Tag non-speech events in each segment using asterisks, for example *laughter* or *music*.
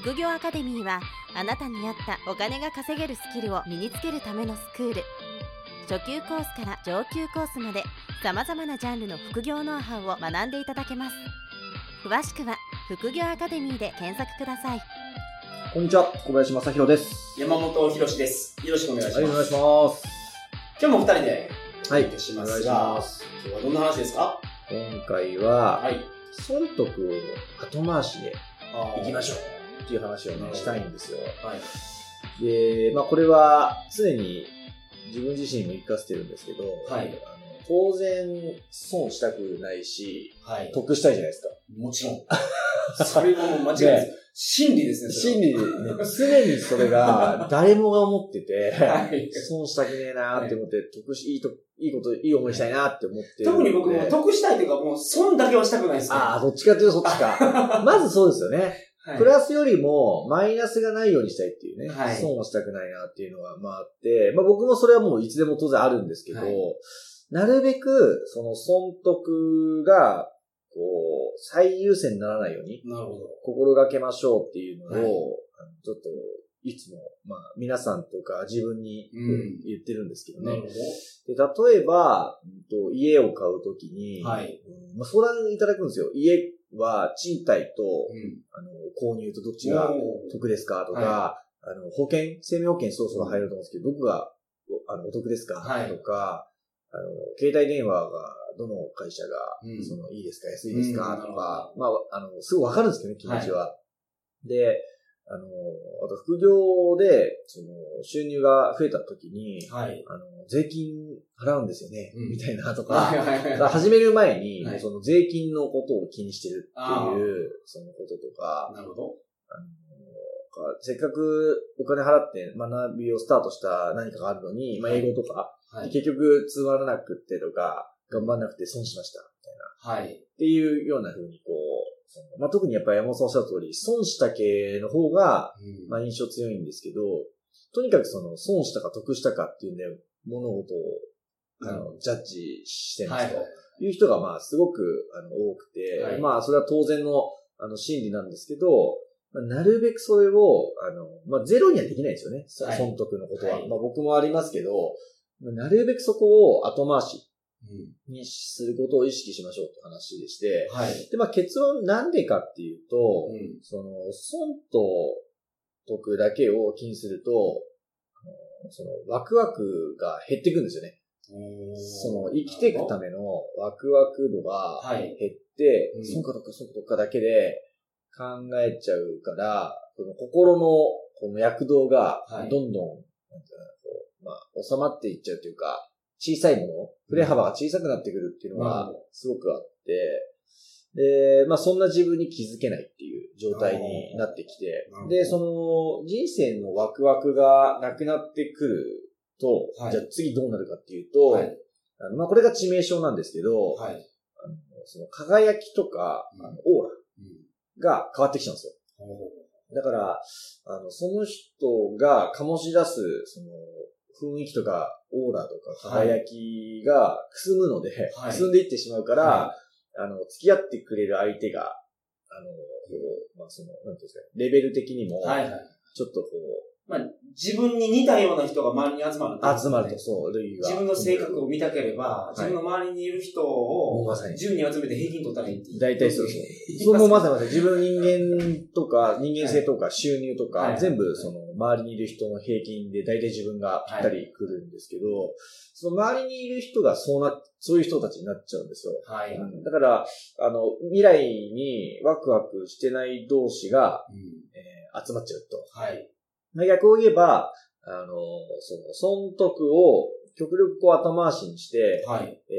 副業アカデミーはあなたに合ったお金が稼げるスキルを身につけるためのスクール初級コースから上級コースまで様々なジャンルの副業ノウハウを学んでいただけます詳しくは副業アカデミーで検索くださいこんにちは、小林正宏です。山本博史です。よろしくお願いしはい、おます。願いします。今日も二人でおはい届けしますが、ます今日はどんな話ですか？今回は、はい。損得を後回しであー行きましょうっていう話をね、したいんですよ。はい。で、まあこれは常に自分自身も言い聞かせてるんですけど、はいあの当然損したくないし、はい。得したいじゃないですか。もちろん。*laughs* それはもう間違いないです。真理ですね、それ心理でね、常にそれが *laughs* 誰もが思ってて、は。はい。損したくねえなーって思って、得し、いいと、いいこと、いい思いしたいなって思ってる特に僕も得したいというか、もう損だけはしたくないですね。ああ、どっちかっていうとそっちか。*laughs* まずそうですよね。はいプラスよりもマイナスがないようにしたいっていうね。はい損をしたくないなっていうのはまああって、まあ僕もそれはもういつでも当然あるんですけど、はいなるべくその損得が、こう、最優先にならないようになるほど。心がけましょうっていうのを、はいちょっといつも、まあ皆さんとか自分にうん言ってるんですけどね。なるほで例えば、家を買うときに、はいうんまあ、相談いただくんですよ。家は賃貸と。あの購入とどっちが得ですかとか、はあの保険、生命保険そろそろ入ると思うんですけど、どこがおあのお得ですか、はい。とか、あの、携帯電話がどの会社が、うん。そのいいですか安いですか、うんとか、まあ、あの、すごいわかるんですけどね、気持ちは。で、あの、あと副業で、その、収入が増えた時に、はい。あの、税金払うんですよね、うんみたいなとか、*laughs* 始める前に、はいその税金のことを気にしてるってあいう、そのこととか、なるほど。あのせっかくお金払って学びをスタートした何かがあるのに、まあ、英語とか、はい。結局通わらなくってとか、頑張んなくて損しました、みたいな。はい。っていうような風にこう、まあ、特にやっぱり山本さんおっしゃる通り、損した系の方が、うんまあ、印象強いんですけど、とにかくその損したか得したかっていうね、物事を、あの、ジャッジしてますと。はい。いう人がまあすごくあの多くて、はいまあそれは当然のあの心理なんですけど、まあ、なるべくそれを、あの、まあゼロにはできないですよね。そはい損得のことは。はいまあ僕もありますけど、まあなるべくそこを後回しうんにすることを意識しましょうって話でして、はい。で、まあ結論なんでかっていうと、うんその、損と得だけを気にすると、その、ワクワクが減っていくんですよね。その、生きていくためのワクワク度がはい。減って、うん。損か得か損か得かだけで考えちゃうから、その心のこの躍動がはい。どんどん、なんていうのかなこうまあ、収まっていっちゃうというか、小さいもの、振れ幅が小さくなってくるっていうのがなるほどすごくあって、で、まあそんな自分に気づけないっていう状態になってきてで、その人生のワクワクがなくなってくると、はい。じゃあ次どうなるかっていうと、はい。あのまあこれが致命傷なんですけど、はい。あのその輝きとか、うん。あのオーラうんが変わってきちゃうんですよ。だから、あの、その人が醸し出す、その、雰囲気とか、オーラとか、輝きがくすむので、はい。くすんでいってしまうから、はあの、付き合ってくれる相手が、あの、まあ、その、なんていうんですか、レベル的にも。ちょっとこまあ、自分に似たような人が周りに集まるう、集まると、そう、類が。自分の性格を見たければ、い自分の周りにいる人をまさに10人集めて平均取ったらいいっていう。大体そうそう。そそうもうまさにまさに自分の人間とか、人間性とか収入とか、はい全部その周りにいる人の平均で大体自分がぴったり来るんですけど、その周りにいる人がそうな、そういう人たちになっちゃうんですよ。はい。うんだから、あの、未来にワクワクしてない同士が、うんえー集まっちゃうと。はい。まあ逆を言えば、あの、その、損得を極力こう後回しにして、はい。え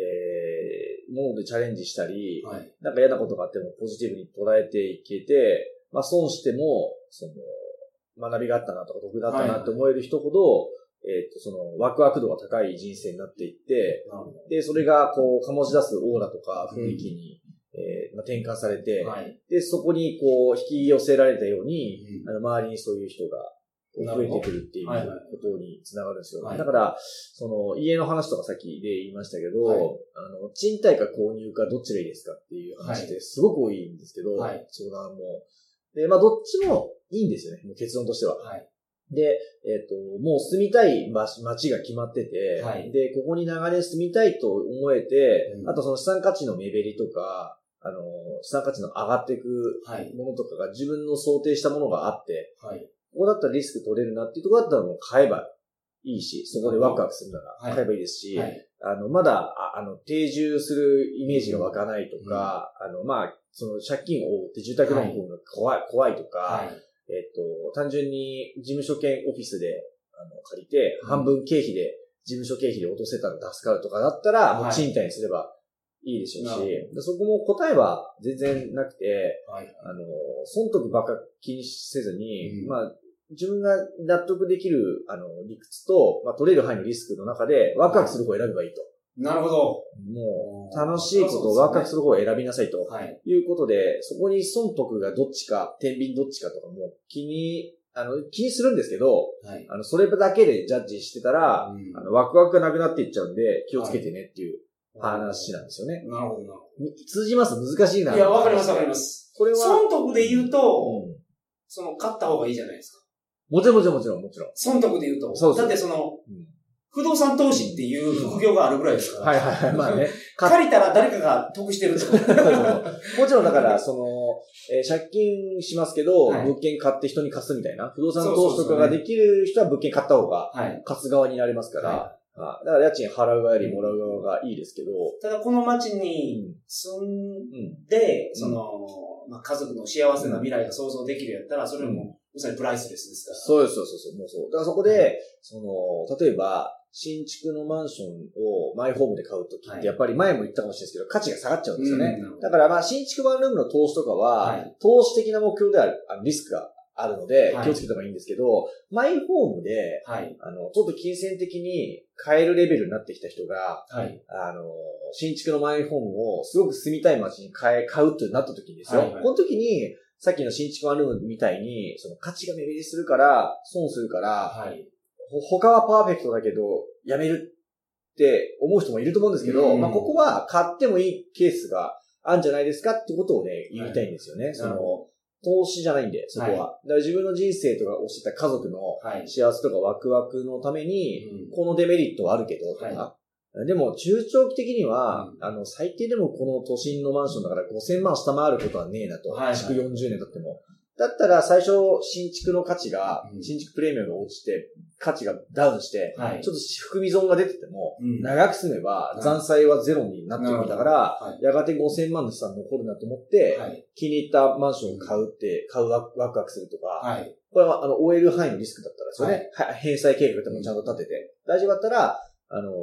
ー、ものでチャレンジしたり、はい。なんか嫌なことがあってもポジティブに捉えていけて、まあ損しても、その、学びがあったなとか得だったなって思える人ほど、えっ、と、その、ワクワク度が高い人生になっていって、で、それが、こう、醸し出すオーラとか雰囲気に、えーまあ、転換されて、ど。はい。で、そこに、こう、引き寄せられたように、うんあの、周りにそういう人が、増えてくるっていうことにつながるんですよ。はいだから、その、家の話とかさっきで言いましたけど、はいあの、賃貸か購入かどっちがいいですかっていう話ってすごく多いんですけど、はい相談も。で、まあ、どっちもいいんですよね、もう結論としては。はい。で、えっ、と、もう住みたい街街が決まってて、はいで、ここに長年住みたいと思えて、うんあとその資産価値の目減りとか、あの、資産価値の上がっていくはい。ものとかが自分の想定したものがあって、はい。ここだったらリスク取れるなっていうところだったらもう買えばいいし、そこでワクワクするなはい。ら買えばいいですし、はい。あの、まだ、ああの、定住するイメージが湧かないとか、あの、まあ、その借金を負って住宅ローンをが怖い、怖いとか、はい。えっと、単純に事務所兼オフィスで、あの、借りて、半分経費で、事務所経費で落とせたら助かるとかだったら、もうはい賃貸にすればいいでしょうし、そこも答えは全然なくて、はい。あの、損得ばっか気にせずに、うん。まあ、自分が納得できる、あの、理屈と、まあ、取れる範囲のリスクの中で、ワクワクする方を選べばいいと。なるほど。もう、楽しいことをワクワクする方を選びなさいと。はい。いうことで、そこに損得がどっちか、天秤どっちかとかも気に、あの、気にするんですけど、はい。あの、それだけでジャッジしてたら、うんあの、ワクワクがなくなっていっちゃうんで、気をつけてねっていう話なんですよね。なるほど、なるほ通じます？難しいな。ど。いや、わかります、わかります。これは、損得で言うと、うんその、買った方がいいじゃないですか。もちろんもちろんもちろんもちろん。損得で言うと。そうだってその、うん不動産投資っていう副業があるぐらいですから。はいはいはい。まあね。*laughs* か借りたら誰かが得してる。*laughs* もちろんだから、その、えー借金しますけど、はい物件買って人に貸すみたいな、不動産投資とかができる人は物件買った方が、はい。貸す側になれますから、はあだから家賃払う側よりもらう側がいいですけど、ただこの町うにん。住んうん。で、その、まあ、家族の幸せな未来が想像できるやったら、それも、まさにプライスレスですから。そうです、そうそうそう、もうそう。だからそこで、その、例えば、新築のマンションをマイホームで買うときはいって、やっぱり前も言ったかもしれないですけど、価値が下がっちゃうんですよね。うんだからまあ、新築ワンルームの投資とかは、はい投資的な目標である、あのリスクがあるのでは、い気をつけた方がいいんですけど、マイホームで、はい。あの、ちょっと金銭的に買えるレベルになってきた人が、はい。あの、新築のマイホームをすごく住みたい街に買え、買うってなった時にですよ。この時に、さっきの新築ワンルームみたいに、その価値が目減りするから、損するから、はい。ほ他はパーフェクトだけど、やめるって思う人もいると思うんですけど、うんまあ、ここは買ってもいいケースがあるんじゃないですかってことをね、言いたいんですよね。そのなるほ、投資じゃないんで、そこは。はいだから自分の人生とかおっしゃった家族のはい。幸せとかワクワクのために、うんこのデメリットはあるけど、とか。はでも、中長期的には、うんあの、最低でもこの都心のマンションだから5000万下回ることはねえなと。はいはい築40年経っても。だったら最初、新築の価値が、うん新築プレミアムが落ちて、価値がダウンして、はいちょっと含み損が出てても、うん長く住めばはい残債はゼロになってるんだから、はい。やがて5000万の資産残るなと思って、はい。気に入ったマンションを買うって、買うワクワクするとか、はい。これは、あの、終える範囲のリスクだったらですよね。は返済計画とかもちゃんと立てて。大丈夫だったら、あのー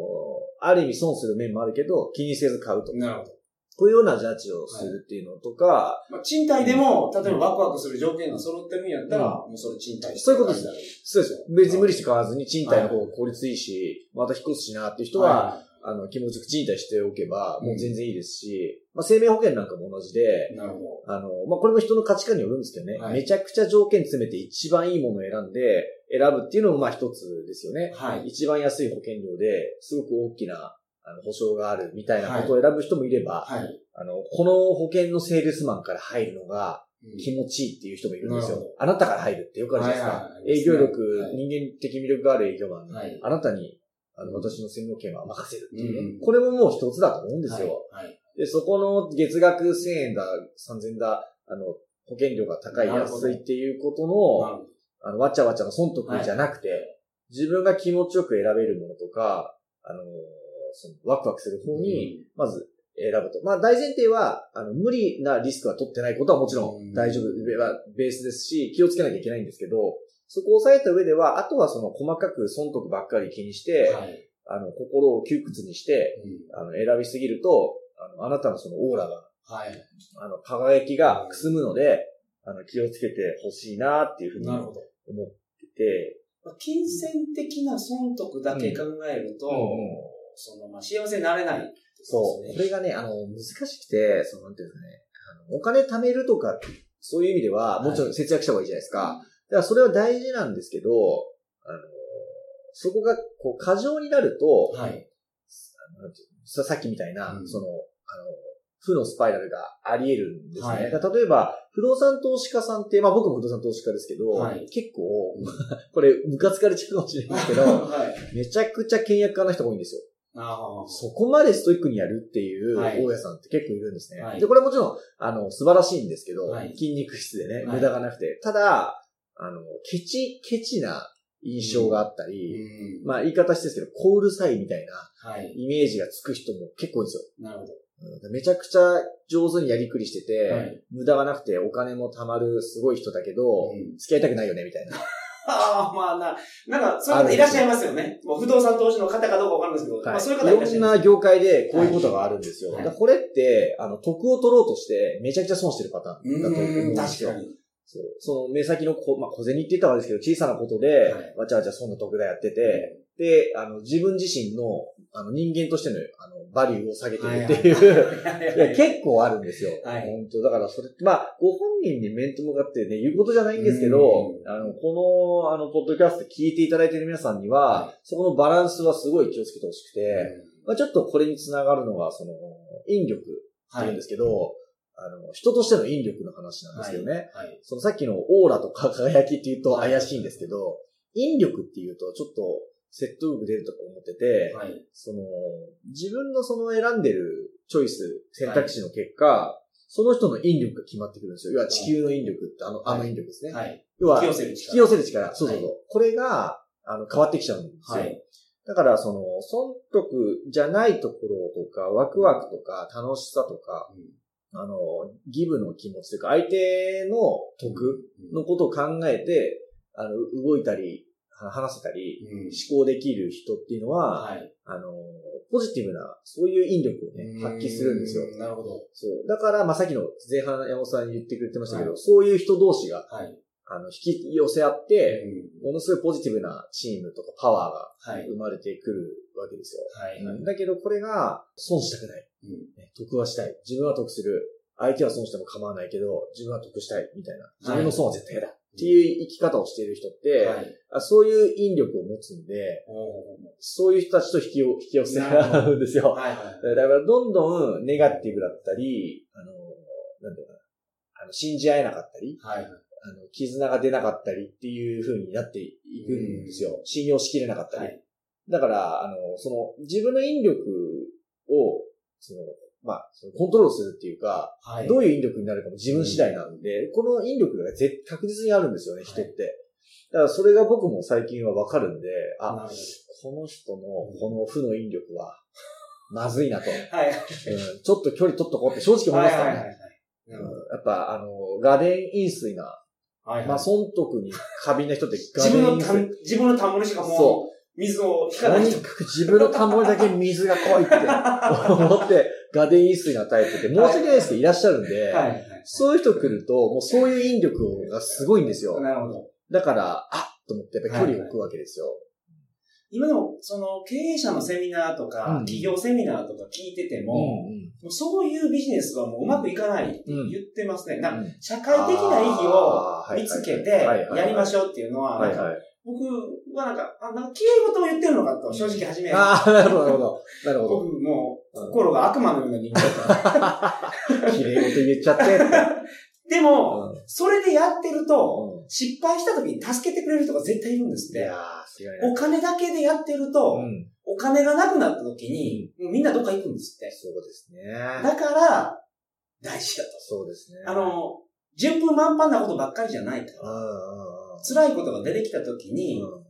ある意味損する面もあるけど、気にせず買うと。なるほど。こういうようなジャッジをするっていうのとか、まあ、賃貸でも、例えばワクワクする条件が揃ってるんやったら、もうそれ賃貸そういうことです。はいそうですよ。別に無理して買わずに賃貸の方が効率いいし、また引っ越すしなっていう人は、あの、気持ちよく賃貸しておけば、もう全然いいですし、まあ、生命保険なんかも同じで、なるほあの、まあ、これも人の価値観によるんですけどね、はい。めちゃくちゃ条件詰めて一番いいものを選んで、選ぶっていうのもまあ一つですよね。はい一番安い保険料で、すごく大きな、あの、保証があるみたいなことを選ぶ人もいれば、ど。はい。あの、この保険のセールスマンから入るのが気持ちいいっていう人もいるんですよ。あなたから入るってよくあるじゃないですか。はいはいはい営業力、はい人間的魅力がある営業マン、はい。あなたに、あの、私の専門権は任せるっていうね。うんこれももう一つだと思うんですよ。はい。で、そこの月額1000円だ、3000円だ、あの、保険料が高い、安いっていうことの、あの、わちゃわちゃの損得じゃなくて、自分が気持ちよく選べるものとか、あの、そのワクワクする方に、まず選ぶと。まあ、大前提は、あの、無理なリスクは取ってないことはもちろうんん大丈夫、ベベースですし、気をつけなきゃいけないんですけど、そこを抑えた上では、あとはその細かく損得ばっかり気にして、はい。あの、心を窮屈にして、うんあの、選びすぎると、あの、あなたのそのオーラが、はい。あの、輝きがくすむので、あの、気をつけてほしいなっていうふうになるほど。思ってて、まあ金銭的な損得だけ考えると、うんうんその、まあ、幸せになれないってそう。これがね、あの、難しくて、その、なんていうんですかね、あのお金貯めるとか、そういう意味では、もちろん節約した方がいいじゃないですか。だからそれは大事なんですけど、あの、そこが、こう、過剰になると、はい。さっきみたいな、うんその、あの、負のスパイラルがあり得るんですね。はい例えば、不動産投資家さんって、まあ僕も不動産投資家ですけど、はい結構、*laughs* これ、ムカつかれちゃうかもしれないですけど、はい。めちゃくちゃ倹約家な人が多いんですよ。そこまでストイックにやるっていうはい大家さんって結構いるんですね。はいで、これはもちろん、あの、素晴らしいんですけど、はい筋肉質でね、はい無駄がなくて。ただ、あの、ケチ、ケチな印象があったり、うん。まあ言い方してですけど、小うるさいみたいなはい。イメージがつく人も結構多いんですよ。なるほど。うんめちゃくちゃ上手にやりくりしてて、はい無駄がなくてお金も貯まるすごい人だけど、うん付き合いたくないよね、みたいな。あ *laughs* あ、まあな、なんか、そういう方いらっしゃいますよね。もう不動産投資の方かどうかわかんないですけど、まあそういう方いらっしゃいます。いろんな業界でこういうことがあるんですよ。はいこれって、あの、得を取ろうとして、めちゃくちゃ損してるパターンだと思うんうん、ですよ。確かに。そう。その目先のこ、まあ、小銭って言ったらあれですけど、小さなことではい、わちゃわちゃそんな得だやって。て、で、あの、自分自身の、あの、人間としての、あの、バリューを下げてるっていう、*laughs* いや、結構あるんですよ。はい。本当。だからそれ、まあ、ご本人に面と向かってね、言うことじゃないんですけどうん、あの、この、あの、ポッドキャスト聞いていただいている皆さんには、はそこのバランスはすごい気をつけてほしくて、まあ、ちょっとこれにつながるのが、その、引力っていうんですけど、あの、人としての引力の話なんですけどね。はい。そのさっきのオーラとか輝きって言うと怪しいんですけど、引力っていうとちょっと説得力出るとか思ってて、はい。その、自分のその選んでるチョイス、選択肢の結果、その人の引力が決まってくるんですよ。要は地球の引力って、あの、あの引力ですね。はい。要は、引き寄せる引き力。寄せる力。そうそうそう。はこれが、あの、変わってきちゃうんですよ。はい。だから、その、損得じゃないところとか、ワクワクとか、楽しさとか、あの、ギブの気持ちというか、相手の得のことを考えて、あの、動いたり、あ話せたり、うん思考できる人っていうのは、はい。あの、ポジティブな、そういう引力をね、発揮するんですよ。なるほど。そう。だから、まあ、さっきの前半山本さんに言ってくれてましたけど、はいそういう人同士が、はい。あの、引き寄せ合って、うんものすごいポジティブなチームとかパワーがはい。生まれてくるわけですよ。はい。だけど、これが、損したくない。うんね得はしたい。自分は得する。相手は損しても構わないけど、自分は得したい。みたいな。自分の損は絶対嫌だ。っていう生き方をしている人って、はい。あそういう引力を持つんで、おそういう人たちと引きよ引き寄せ合うんですよ。はいはい。だから、どんどんネガティブだったり、あの、なんていうかな、あの、信じ合えなかったり、はい。あの、絆が出なかったりっていう風になっていくんですよ。信用しきれなかったり。はいだから、あの、その、自分の引力を、その、まあ、そのコントロールするっていうか、はい。どういう引力になるかも自分次第なんで、この引力が絶確実にあるんですよね、人って。だからそれが僕も最近はわかるんで、あ、この人のこの負の引力は、まずいなと。*laughs* はい。ちょっと距離取っとこうって正直思いますからね。やっぱ、あの、ガデン飲水な、はいまあ、損得に過敏な人ってガ自分の。自分の田んぼにしかもそう水を引かない人。とにかく自分の田んぼにだけ水が濃いって思って、ガデン飲水なタイプって申し訳ないですけどいらっしゃるんで、はいはい。そういう人来ると、もうそういう引力がすごいんですよ。なるほど。だから、あっと思ってやっぱり距離を置くわけですよ。今でも、その、経営者のセミナーとか、うん企業セミナーとか聞いてても、うんもうそういうビジネスはもううまくいかないって言ってますね。なうん社会的な意義を見つけて、やりましょょうっていうのは。僕はなんか、あ、なんか、綺麗事を言ってるのかと、正直初め、ああ、なるほど、なるほど。なるほど。僕も心が悪魔のような人間だ。*laughs* 綺麗事言っちゃって。でも、うんそれでやってると、うん失敗した時に助けてくれる人が絶対いるんですって。お金だけでやってると、うんお金がなくなった時に、みんなどっか行くんですって。そうですね。だから、大事だと。そうですね。あの、順風満帆なことばっかりじゃないから、辛いことが出てきた時に、うん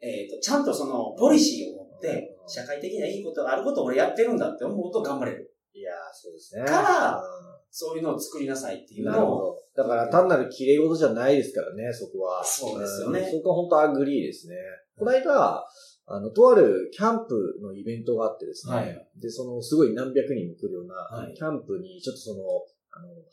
えっ、と、ちゃんとその、ポリシーを持ってう、ん社会的ないいことがあることを俺やってるんだって思うと頑張れる。いやー、そうですね。からうそういうのを作りなさいっていんうのを、なるほど。だから単なる綺麗事じゃないですからね、そこは。そうですよねんそこは本当 agree ですね。この間、あの、とあるキャンプのイベントがあってですね。はいで、その、すごい何百人も来るような、はいキャンプに、ちょっとその、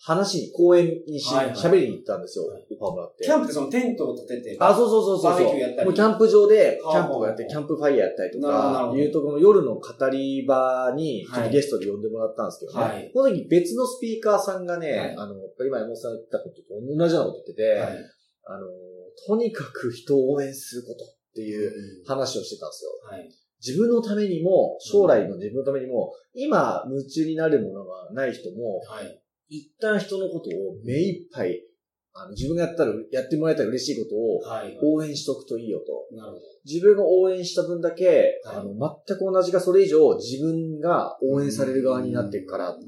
話に、公園にし、はいはい喋りに行ったんですよ、はいオファーもらって。キャンプでそのテントを立てて、あ、そうそうそうそう。バーベキューやったりもうキャンプ場で、キはあャンプをやって、はあキャンプファイヤーやったりとかいうところの夜の語り場に、ちょっはいとゲストで呼んでもらったんですけどね。はいその時別のスピーカーさんがね、はいあの、今山本さんが言ったことと同じようなこと言ってて、はい。あの、とにかく人を応援することっていう話をしてたんですよ。はい。自分のためにも、将来の自分のためにも、今夢中になるものがない人も、はい。一旦人のことを目いっぱい、あの、自分がやったら、やってもらえたら嬉しいことをはい。応援しとくといいよと。なるほど。自分が応援した分だけ、はいあの、全く同じかそれ以上自分が応援される側になっていくからって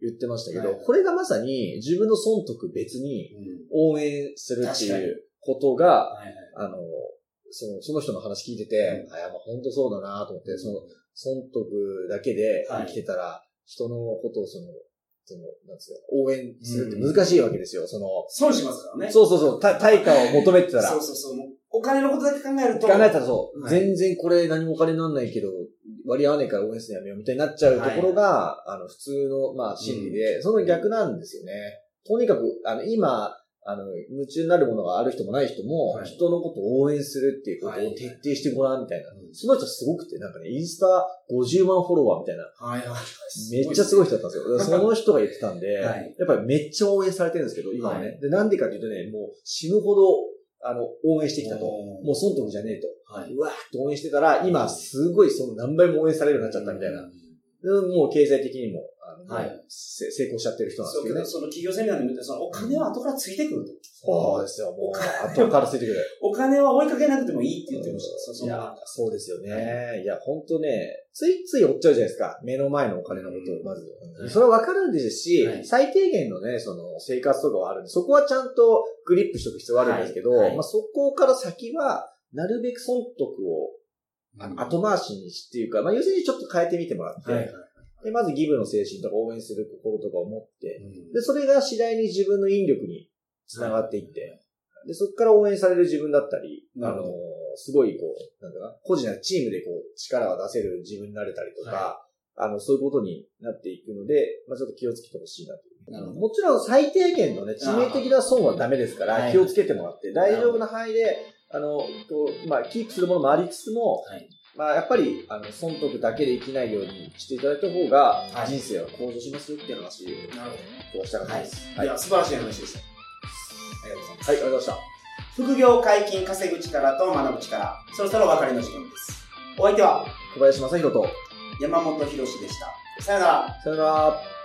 言ってましたけど、はいこれがまさに自分の損得別に。応援するっていうことが。あの、その、その人の話聞いてて、あ、やっぱ本当そうだなと思って、その、損得だけで生きてたら、人のことをその、その、なんですよ、応援するって難しいわけですよ。その、損しますからね。そうそうそう、た対価を求めてたら。そうそうそう。お金のことだけ考えると。考えたらそう、はい全然これ何もお金になんないけど、割り合わねえから応援するのやめようみたいになっちゃうところが、あの、普通の、まあ、心理で、その逆なんですよね。とにかく、あの、今、あの、夢中になるものがある人もない人も、はい人のことを応援するっていうことをはい徹底してごらんみたいな。うんその人すごくて、なんかね、インスタ50万フォロワーみたいな、はいはい。めっちゃすごい人だったんですよ。その人が言ってたんで、はいやっぱりめっちゃ応援されてるんですけど、今はね。はで、なんでかっていうとね、もう死ぬほど、あの、応援してきたと。もう損得じゃねえと。はい。うわーって応援してたら、今すごいその何倍も応援されるようになっちゃったみたいな。うんでもう経済的にも、あの、はい成功しちゃってる人なんですけどね。その企業セミナーでも言ったそのお金は後からついてくると。そうですよ、もう、後からついてくる。*laughs* お金は追いかけなくてもいいって言ってました。そうそいうやな、そうですよね。いや、本当ね、ついつい追っちゃうじゃないですか。目の前のお金のことを、まず。はいそれはわかるんですし、はい最低限のね、その、生活とかはあるんで、そこはちゃんとグリップしとく必要はあるんですけど、まあ、そこから先は、なるべく損得を後回しにしっていうか、まあ、要するにちょっと変えてみてもらって、はいはい。で、まずギブの精神とか応援する心とかを持って、うん。で、それが次第に自分の引力につながっていって、で、そこから応援される自分だったり、あのすごいこう、なんだかな、個人やチームでこう、力を出せる自分になれたりとか、あの、そういうことになっていくので、まあちょっと気をつけてほしいなという。なるほど。もちろん最低限のね、致命的な損はダメですから、はい。気をつけてもらって、大丈夫な範囲で、あの、こうまあ、キープするものもありつつも、はい。まあ、やっぱり、あの、損得だけで生きないようにしていただいた方がは、い人生は向上しますよっていう話なるほをしたかったです。ど。いや、素晴らしい話でした。ありがとうございます。はい、ありがとうございました。副業解禁稼ぐ力と学ぶ力。そろそろお別れの時間です。お相手は小林正宏と、山本博史でした。さよなら。さよなら。